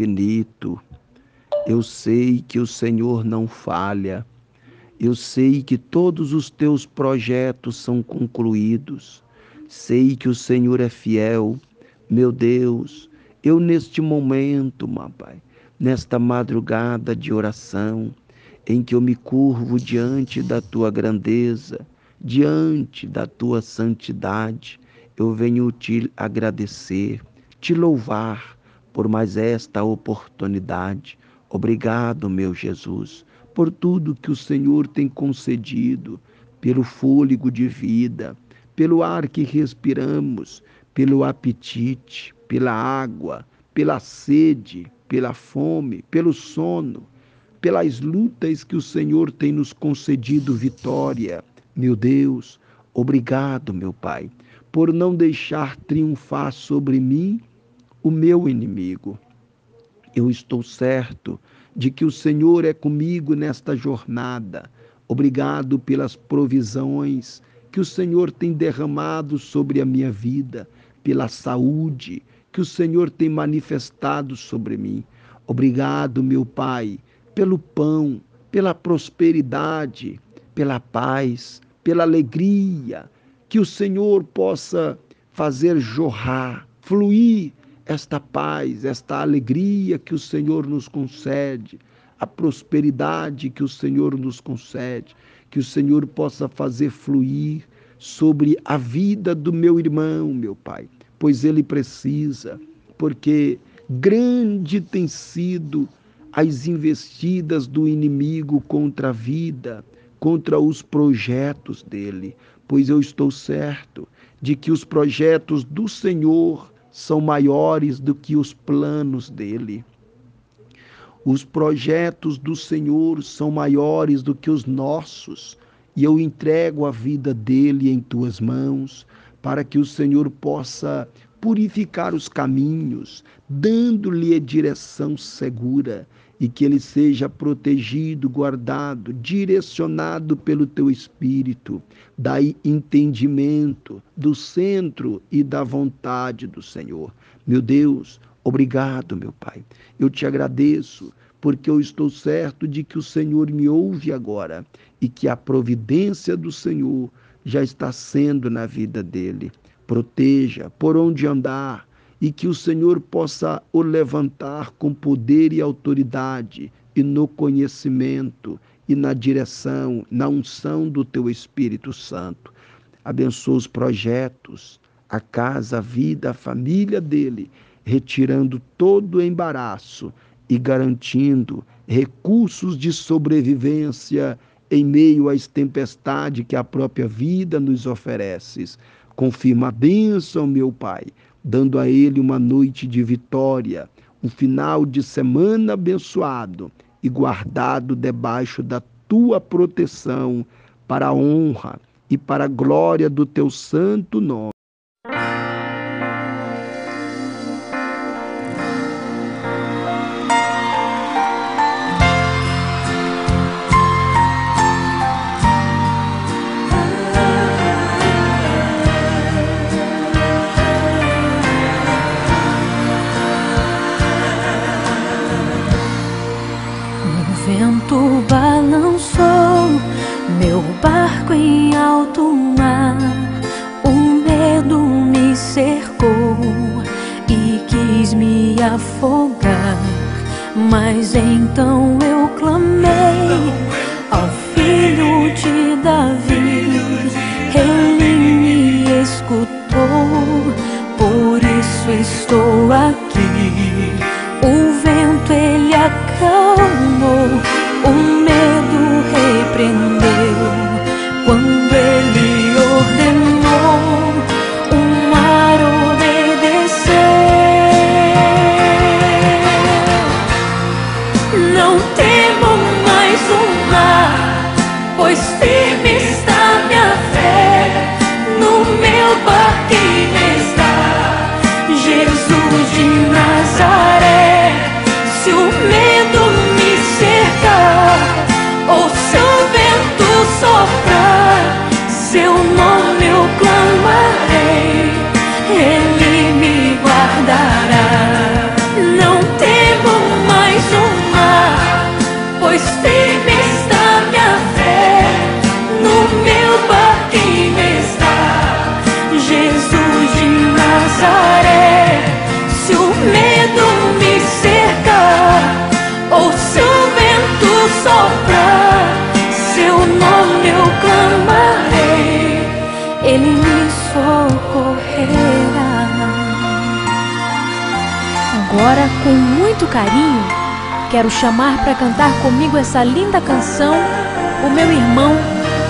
infinito. Eu sei que o Senhor não falha. Eu sei que todos os teus projetos são concluídos. Sei que o Senhor é fiel. Meu Deus, eu neste momento, meu Pai, nesta madrugada de oração, em que eu me curvo diante da tua grandeza, diante da tua santidade, eu venho te agradecer, te louvar por mais esta oportunidade. Obrigado, meu Jesus, por tudo que o Senhor tem concedido, pelo fôlego de vida, pelo ar que respiramos, pelo apetite, pela água, pela sede, pela fome, pelo sono, pelas lutas que o Senhor tem nos concedido vitória. Meu Deus, obrigado, meu Pai, por não deixar triunfar sobre mim o meu inimigo. Eu estou certo de que o Senhor é comigo nesta jornada. Obrigado pelas provisões que o Senhor tem derramado sobre a minha vida, pela saúde que o Senhor tem manifestado sobre mim. Obrigado, meu Pai, pelo pão, pela prosperidade, pela paz, pela alegria, que o Senhor possa fazer jorrar, fluir esta paz, esta alegria que o Senhor nos concede, a prosperidade que o Senhor nos concede, que o Senhor possa fazer fluir sobre a vida do meu irmão, meu Pai, pois ele precisa, porque grande tem sido as investidas do inimigo contra a vida, contra os projetos dele, pois eu estou certo de que os projetos do Senhor são maiores do que os planos dele. Os projetos do Senhor são maiores do que os nossos, e eu entrego a vida dele em tuas mãos, para que o Senhor possa purificar os caminhos, dando-lhe direção segura e que ele seja protegido, guardado, direcionado pelo teu espírito, daí entendimento do centro e da vontade do Senhor. Meu Deus, obrigado, meu Pai. Eu te agradeço porque eu estou certo de que o Senhor me ouve agora e que a providência do Senhor já está sendo na vida dele. Proteja por onde andar, e que o Senhor possa o levantar com poder e autoridade e no conhecimento e na direção, na unção do teu Espírito Santo. Abençoa os projetos, a casa, a vida, a família dele, retirando todo o embaraço e garantindo recursos de sobrevivência em meio às tempestades que a própria vida nos oferece. Confirma a bênção, meu Pai, dando a ele uma noite de vitória, um final de semana abençoado e guardado debaixo da tua proteção, para a honra e para a glória do teu santo nome. Barco em alto mar. O medo me cercou e quis me afogar. Mas então eu clamei ao filho de Davi. 我。Ele me socorrerá. Agora, com muito carinho, quero chamar para cantar comigo essa linda canção o meu irmão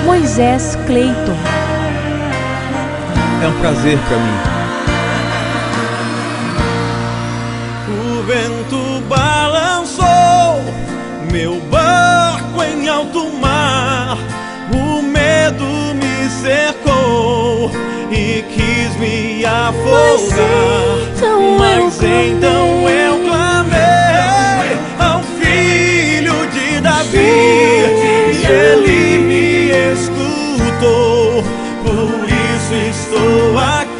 Moisés Cleiton. É um prazer para mim. O vento balançou meu barco em alto mar. O medo me cercou e quis me afogar. então Mas eu então eu clamei ao filho de Davi. E ele me escutou. Por isso estou aqui.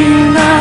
tonight